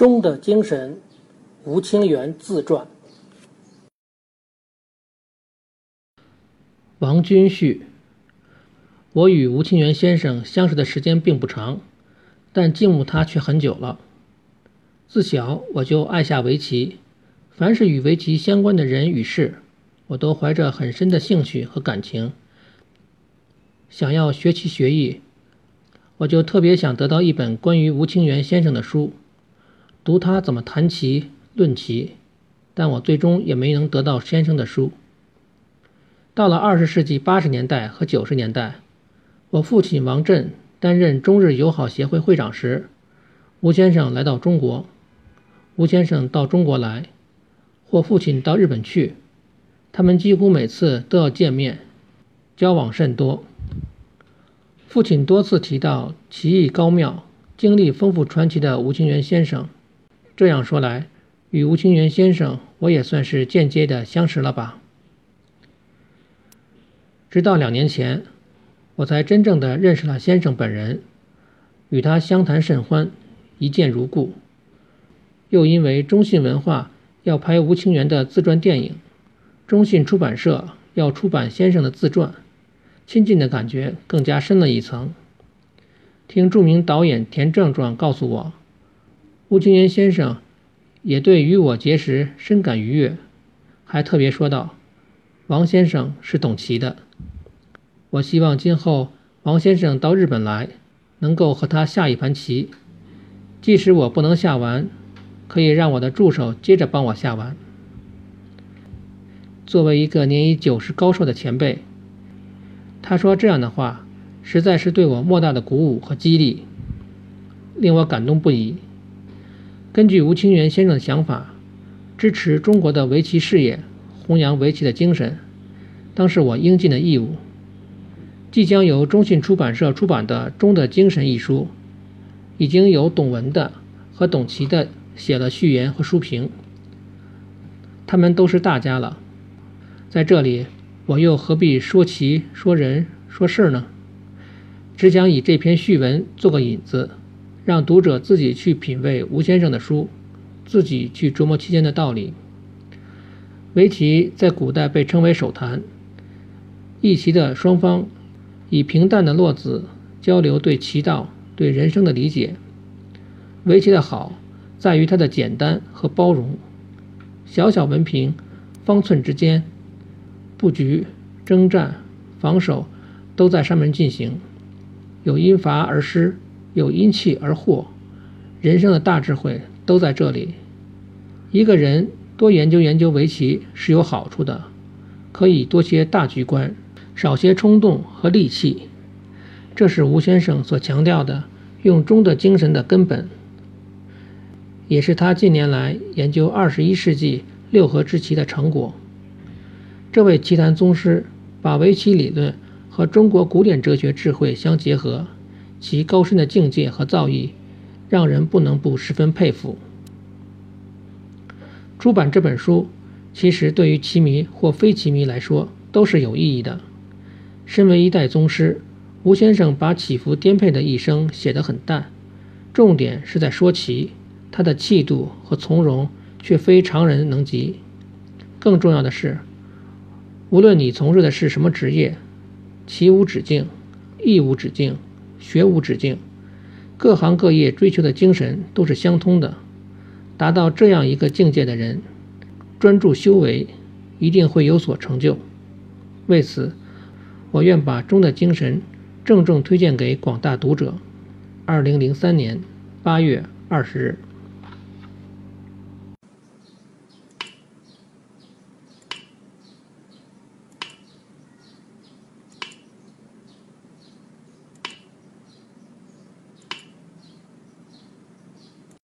中的精神，吴清源自传。王君序。我与吴清源先生相识的时间并不长，但敬慕他却很久了。自小我就爱下围棋，凡是与围棋相关的人与事，我都怀着很深的兴趣和感情，想要学棋学艺。我就特别想得到一本关于吴清源先生的书，读他怎么谈棋论棋，但我最终也没能得到先生的书。到了二十世纪八十年代和九十年代，我父亲王震担任中日友好协会会长时，吴先生来到中国。吴先生到中国来，或父亲到日本去，他们几乎每次都要见面，交往甚多。父亲多次提到棋艺高妙、经历丰富传奇的吴清源先生。这样说来，与吴清源先生，我也算是间接的相识了吧。直到两年前，我才真正的认识了先生本人，与他相谈甚欢，一见如故。又因为中信文化要拍吴清源的自传电影，中信出版社要出版先生的自传。亲近的感觉更加深了一层。听著名导演田壮壮告诉我，吴清源先生也对与我结识深感愉悦，还特别说道：“王先生是懂棋的。”我希望今后王先生到日本来，能够和他下一盘棋。即使我不能下完，可以让我的助手接着帮我下完。作为一个年已九十高寿的前辈。他说这样的话，实在是对我莫大的鼓舞和激励，令我感动不已。根据吴清源先生的想法，支持中国的围棋事业，弘扬围棋的精神，当是我应尽的义务。即将由中信出版社出版的《中的精神》一书，已经有董文的和董琦的写了序言和书评，他们都是大家了，在这里。我又何必说棋、说人、说事呢？只想以这篇序文做个引子，让读者自己去品味吴先生的书，自己去琢磨其间的道理。围棋在古代被称为手谈，弈棋的双方以平淡的落子交流对棋道、对人生的理解。围棋的好在于它的简单和包容，小小文凭，方寸之间。布局、征战、防守都在上面进行，有因伐而失，有因气而获，人生的大智慧都在这里。一个人多研究研究围棋是有好处的，可以多些大局观，少些冲动和戾气。这是吴先生所强调的用中的精神的根本，也是他近年来研究二十一世纪六合之棋的成果。这位棋坛宗师把围棋理论和中国古典哲学智慧相结合，其高深的境界和造诣，让人不能不十分佩服。出版这本书，其实对于棋迷或非棋迷来说都是有意义的。身为一代宗师，吴先生把起伏颠沛的一生写得很淡，重点是在说棋，他的气度和从容却非常人能及。更重要的是。无论你从事的是什么职业，棋无止境，艺无止境，学无止境，各行各业追求的精神都是相通的。达到这样一个境界的人，专注修为，一定会有所成就。为此，我愿把中的精神郑重推荐给广大读者。二零零三年八月二十日。